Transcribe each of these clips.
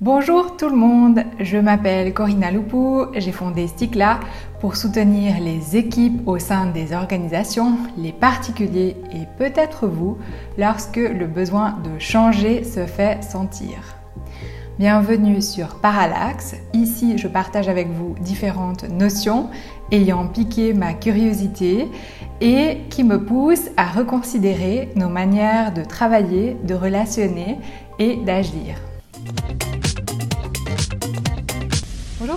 Bonjour tout le monde, je m'appelle Corinna Loupou, j'ai fondé Sticla pour soutenir les équipes au sein des organisations, les particuliers et peut-être vous lorsque le besoin de changer se fait sentir. Bienvenue sur Parallax, ici je partage avec vous différentes notions ayant piqué ma curiosité et qui me poussent à reconsidérer nos manières de travailler, de relationner et d'agir.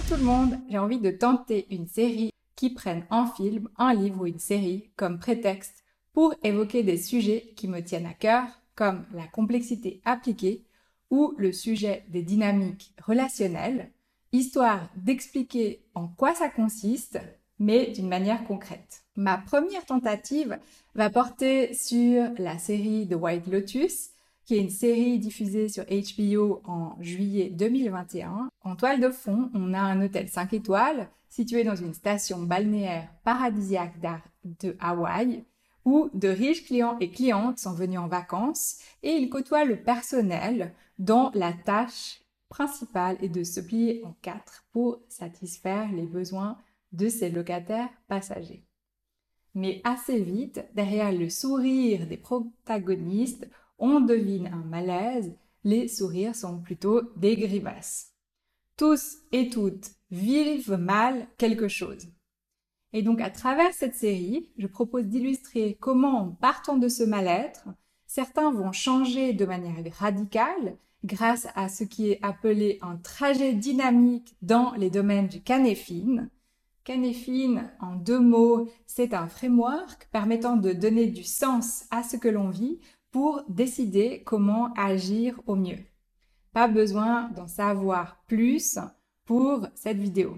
Bonjour tout le monde, j'ai envie de tenter une série qui prenne un film, un livre ou une série comme prétexte pour évoquer des sujets qui me tiennent à cœur, comme la complexité appliquée ou le sujet des dynamiques relationnelles, histoire d'expliquer en quoi ça consiste, mais d'une manière concrète. Ma première tentative va porter sur la série The White Lotus, qui une série diffusée sur HBO en juillet 2021. En toile de fond, on a un hôtel 5 étoiles situé dans une station balnéaire paradisiaque de Hawaï où de riches clients et clientes sont venus en vacances et ils côtoient le personnel dont la tâche principale est de se plier en quatre pour satisfaire les besoins de ses locataires passagers. Mais assez vite, derrière le sourire des protagonistes, on devine un malaise, les sourires sont plutôt des grimaces. Tous et toutes vivent mal quelque chose. Et donc à travers cette série, je propose d'illustrer comment, en partant de ce mal-être, certains vont changer de manière radicale grâce à ce qui est appelé un trajet dynamique dans les domaines du canéphine. Canéphine, en deux mots, c'est un framework permettant de donner du sens à ce que l'on vit pour décider comment agir au mieux. Pas besoin d'en savoir plus pour cette vidéo.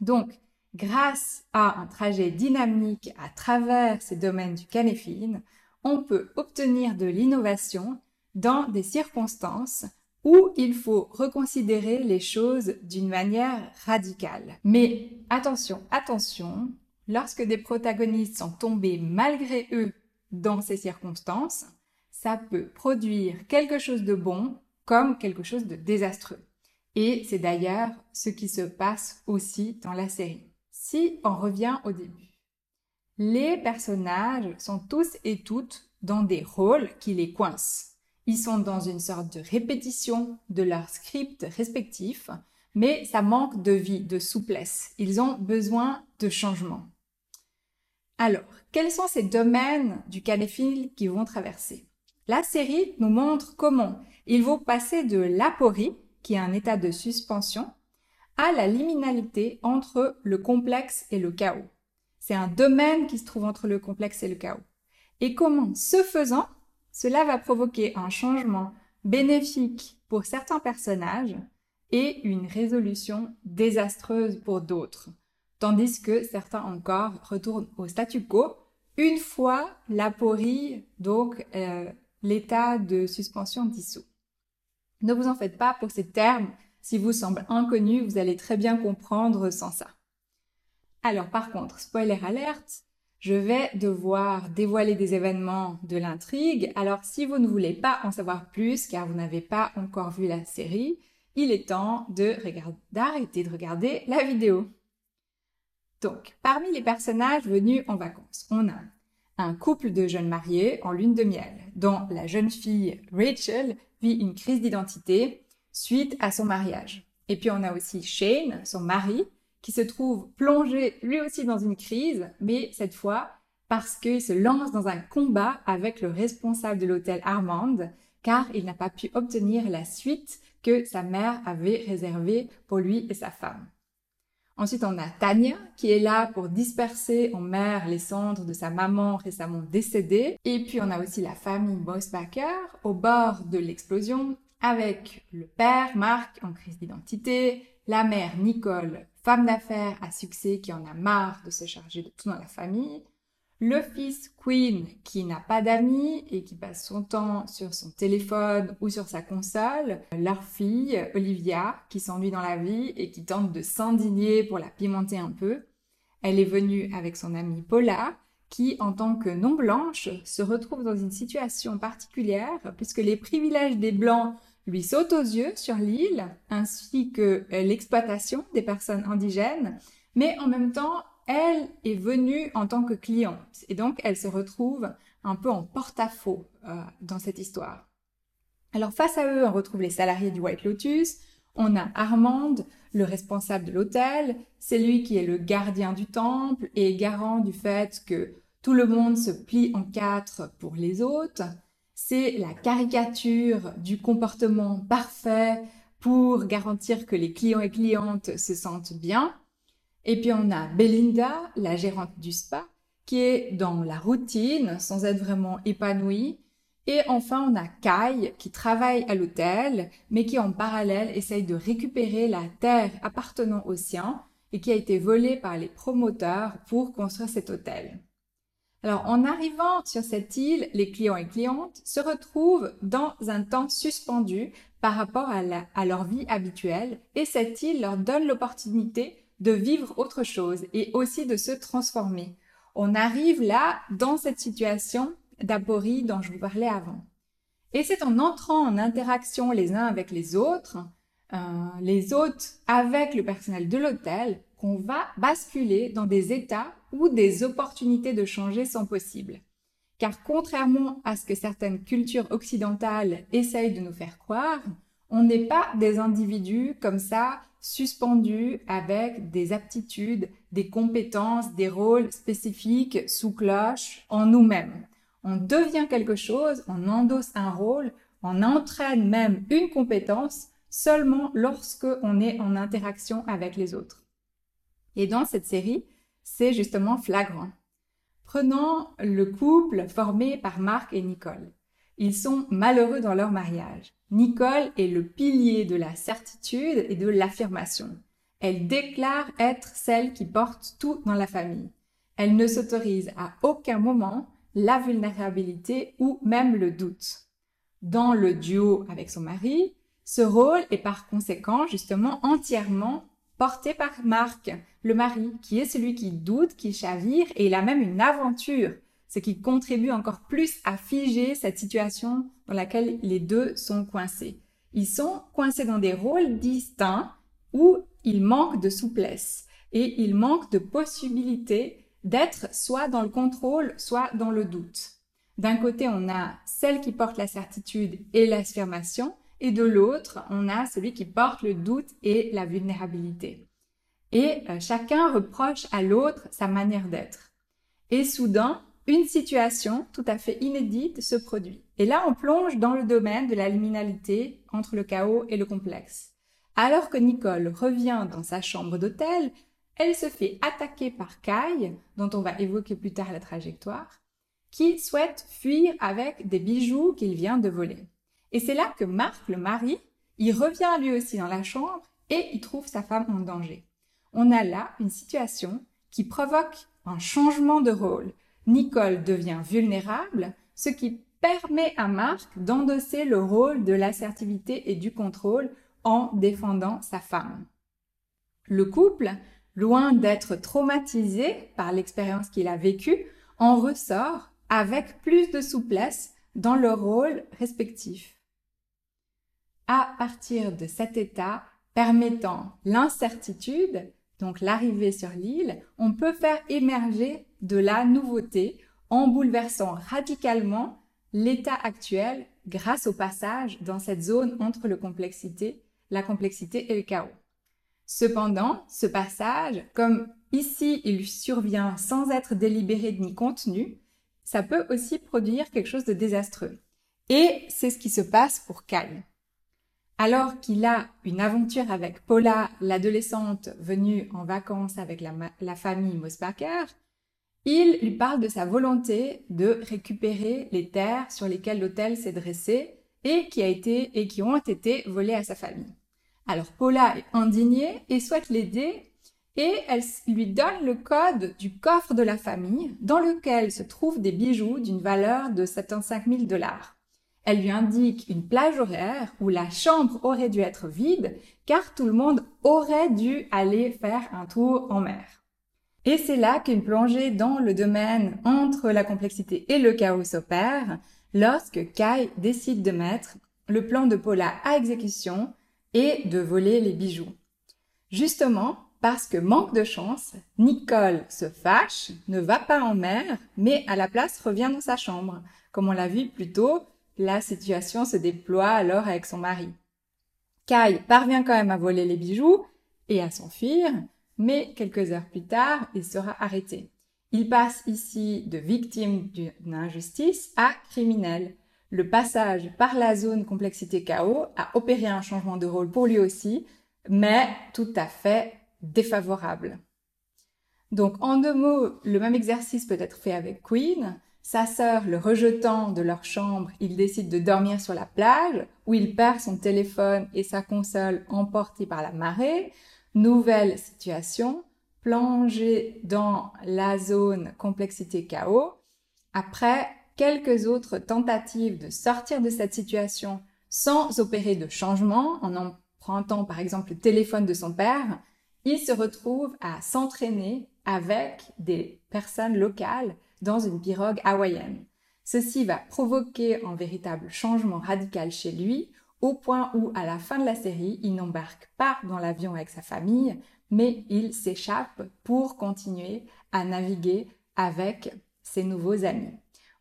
Donc, grâce à un trajet dynamique à travers ces domaines du canéphine, on peut obtenir de l'innovation dans des circonstances où il faut reconsidérer les choses d'une manière radicale. Mais attention, attention, lorsque des protagonistes sont tombés malgré eux dans ces circonstances, ça peut produire quelque chose de bon comme quelque chose de désastreux. Et c'est d'ailleurs ce qui se passe aussi dans la série. Si on revient au début, les personnages sont tous et toutes dans des rôles qui les coincent. Ils sont dans une sorte de répétition de leurs scripts respectifs, mais ça manque de vie, de souplesse. Ils ont besoin de changement. Alors, quels sont ces domaines du canéphile qu'ils vont traverser? La série nous montre comment ils vont passer de l'aporie, qui est un état de suspension, à la liminalité entre le complexe et le chaos. C'est un domaine qui se trouve entre le complexe et le chaos. Et comment, ce faisant, cela va provoquer un changement bénéfique pour certains personnages et une résolution désastreuse pour d'autres tandis que certains encore retournent au statu quo une fois l'aporie, donc euh, l'état de suspension dissous. Ne vous en faites pas pour ces termes, si vous semblent inconnus, vous allez très bien comprendre sans ça. Alors par contre, spoiler alerte, je vais devoir dévoiler des événements de l'intrigue, alors si vous ne voulez pas en savoir plus car vous n'avez pas encore vu la série, il est temps d'arrêter de regarder la vidéo. Donc, parmi les personnages venus en vacances, on a un couple de jeunes mariés en lune de miel, dont la jeune fille Rachel vit une crise d'identité suite à son mariage. Et puis on a aussi Shane, son mari, qui se trouve plongé lui aussi dans une crise, mais cette fois parce qu'il se lance dans un combat avec le responsable de l'hôtel Armand, car il n'a pas pu obtenir la suite que sa mère avait réservée pour lui et sa femme. Ensuite, on a Tania qui est là pour disperser en mer les cendres de sa maman récemment décédée. Et puis, on a aussi la famille Bossbacker au bord de l'explosion avec le père Marc en crise d'identité, la mère Nicole, femme d'affaires à succès qui en a marre de se charger de tout dans la famille, le fils Queen qui n'a pas d'amis et qui passe son temps sur son téléphone ou sur sa console, leur fille Olivia qui s'ennuie dans la vie et qui tente de s'indigner pour la pimenter un peu. Elle est venue avec son amie Paula qui, en tant que non-blanche, se retrouve dans une situation particulière puisque les privilèges des blancs lui saute aux yeux sur l'île, ainsi que l'exploitation des personnes indigènes, mais en même temps, elle est venue en tant que cliente, et donc elle se retrouve un peu en porte-à-faux euh, dans cette histoire. Alors face à eux, on retrouve les salariés du White Lotus, on a Armande, le responsable de l'hôtel, c'est lui qui est le gardien du temple et garant du fait que tout le monde se plie en quatre pour les autres. C'est la caricature du comportement parfait pour garantir que les clients et clientes se sentent bien. Et puis on a Belinda, la gérante du spa, qui est dans la routine sans être vraiment épanouie. Et enfin, on a Kai qui travaille à l'hôtel, mais qui en parallèle essaye de récupérer la terre appartenant au sien et qui a été volée par les promoteurs pour construire cet hôtel. Alors, en arrivant sur cette île, les clients et clientes se retrouvent dans un temps suspendu par rapport à, à leur vie habituelle et cette île leur donne l'opportunité de vivre autre chose et aussi de se transformer. On arrive là dans cette situation d'aporie dont je vous parlais avant. Et c'est en entrant en interaction les uns avec les autres, euh, les hôtes avec le personnel de l'hôtel, qu'on va basculer dans des états où des opportunités de changer sont possibles. Car contrairement à ce que certaines cultures occidentales essayent de nous faire croire, on n'est pas des individus comme ça suspendus avec des aptitudes, des compétences, des rôles spécifiques sous cloche en nous-mêmes. On devient quelque chose, on endosse un rôle, on entraîne même une compétence seulement lorsque on est en interaction avec les autres. Et dans cette série, c'est justement flagrant. Prenons le couple formé par Marc et Nicole. Ils sont malheureux dans leur mariage. Nicole est le pilier de la certitude et de l'affirmation. Elle déclare être celle qui porte tout dans la famille. Elle ne s'autorise à aucun moment la vulnérabilité ou même le doute. Dans le duo avec son mari, ce rôle est par conséquent justement entièrement porté par Marc, le mari, qui est celui qui doute, qui chavire, et il a même une aventure ce qui contribue encore plus à figer cette situation dans laquelle les deux sont coincés. Ils sont coincés dans des rôles distincts où ils manquent de souplesse et ils manquent de possibilité d'être soit dans le contrôle, soit dans le doute. D'un côté, on a celle qui porte la certitude et l'affirmation, et de l'autre, on a celui qui porte le doute et la vulnérabilité. Et euh, chacun reproche à l'autre sa manière d'être. Et soudain, une situation tout à fait inédite se produit. Et là, on plonge dans le domaine de la liminalité entre le chaos et le complexe. Alors que Nicole revient dans sa chambre d'hôtel, elle se fait attaquer par Kai, dont on va évoquer plus tard la trajectoire, qui souhaite fuir avec des bijoux qu'il vient de voler. Et c'est là que Marc, le mari, il revient lui aussi dans la chambre et il trouve sa femme en danger. On a là une situation qui provoque un changement de rôle, Nicole devient vulnérable, ce qui permet à Marc d'endosser le rôle de l'assertivité et du contrôle en défendant sa femme. Le couple, loin d'être traumatisé par l'expérience qu'il a vécue, en ressort avec plus de souplesse dans leur rôle respectif. À partir de cet état permettant l'incertitude, donc l'arrivée sur l'île, on peut faire émerger de la nouveauté en bouleversant radicalement l'état actuel grâce au passage dans cette zone entre le complexité, la complexité et le chaos. Cependant, ce passage, comme ici il survient sans être délibéré ni contenu, ça peut aussi produire quelque chose de désastreux. Et c'est ce qui se passe pour Kai. Alors qu'il a une aventure avec Paula, l'adolescente venue en vacances avec la, famille Mosbacher, il lui parle de sa volonté de récupérer les terres sur lesquelles l'hôtel s'est dressé et qui a été et qui ont été volées à sa famille. Alors Paula est indignée et souhaite l'aider et elle lui donne le code du coffre de la famille dans lequel se trouvent des bijoux d'une valeur de 75 000 dollars. Elle lui indique une plage horaire où la chambre aurait dû être vide car tout le monde aurait dû aller faire un tour en mer. Et c'est là qu'une plongée dans le domaine entre la complexité et le chaos s'opère lorsque Kai décide de mettre le plan de Paula à exécution est de voler les bijoux. Justement, parce que manque de chance, Nicole se fâche, ne va pas en mer, mais à la place revient dans sa chambre. Comme on l'a vu plus tôt, la situation se déploie alors avec son mari. Kai parvient quand même à voler les bijoux et à s'enfuir, mais quelques heures plus tard, il sera arrêté. Il passe ici de victime d'une injustice à criminel. Le passage par la zone complexité chaos a opéré un changement de rôle pour lui aussi, mais tout à fait défavorable. Donc en deux mots, le même exercice peut être fait avec Queen. Sa sœur le rejetant de leur chambre, il décide de dormir sur la plage, où il perd son téléphone et sa console emportés par la marée. Nouvelle situation, plongé dans la zone complexité chaos. Après quelques autres tentatives de sortir de cette situation sans opérer de changement, en empruntant par exemple le téléphone de son père, il se retrouve à s'entraîner avec des personnes locales dans une pirogue hawaïenne. Ceci va provoquer un véritable changement radical chez lui, au point où, à la fin de la série, il n'embarque pas dans l'avion avec sa famille, mais il s'échappe pour continuer à naviguer avec ses nouveaux amis.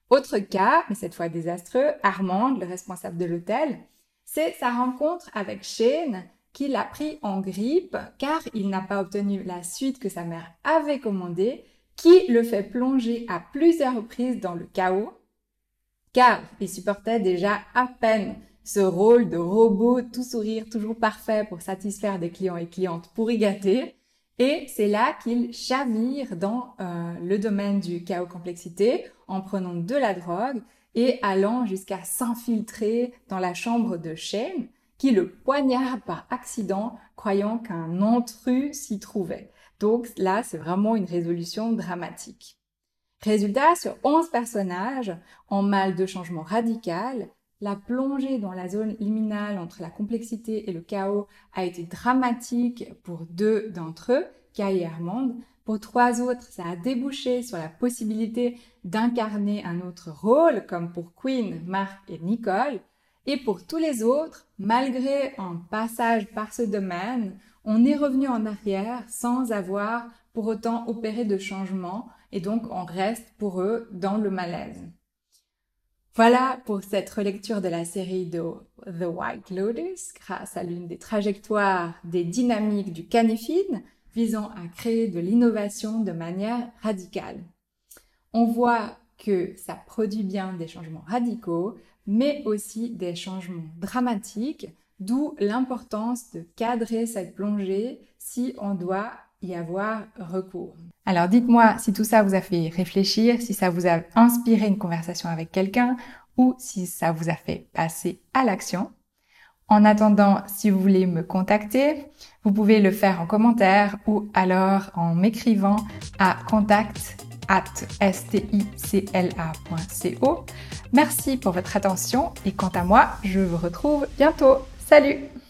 Autre cas, mais cette fois désastreux, Armand, le responsable de l'hôtel, c'est sa rencontre avec Shane, qui l'a pris en grippe car il n'a pas obtenu la suite que sa mère avait commandée, qui le fait plonger à plusieurs reprises dans le chaos, car il supportait déjà à peine ce rôle de robot tout sourire, toujours parfait pour satisfaire des clients et clientes pour y gâter. Et c'est là qu'il chavire dans euh, le domaine du chaos complexité en prenant de la drogue et allant jusqu'à s'infiltrer dans la chambre de Shane qui le poignarde par accident croyant qu'un intrus s'y trouvait. Donc là, c'est vraiment une résolution dramatique. Résultat, sur 11 personnages, en mal de changement radical, la plongée dans la zone liminale entre la complexité et le chaos a été dramatique pour deux d'entre eux, Kai et Armand. Pour trois autres, ça a débouché sur la possibilité d'incarner un autre rôle, comme pour Queen, Mark et Nicole. Et pour tous les autres, malgré un passage par ce domaine, on est revenu en arrière sans avoir pour autant opéré de changement et donc on reste pour eux dans le malaise. Voilà pour cette relecture de la série de The White Lotus grâce à l'une des trajectoires des dynamiques du canifine visant à créer de l'innovation de manière radicale. On voit que ça produit bien des changements radicaux, mais aussi des changements dramatiques, d'où l'importance de cadrer cette plongée si on doit y avoir recours. Alors dites-moi si tout ça vous a fait réfléchir, si ça vous a inspiré une conversation avec quelqu'un ou si ça vous a fait passer à l'action. En attendant, si vous voulez me contacter, vous pouvez le faire en commentaire ou alors en m'écrivant à contact at sticla.co. Merci pour votre attention et quant à moi, je vous retrouve bientôt. Salut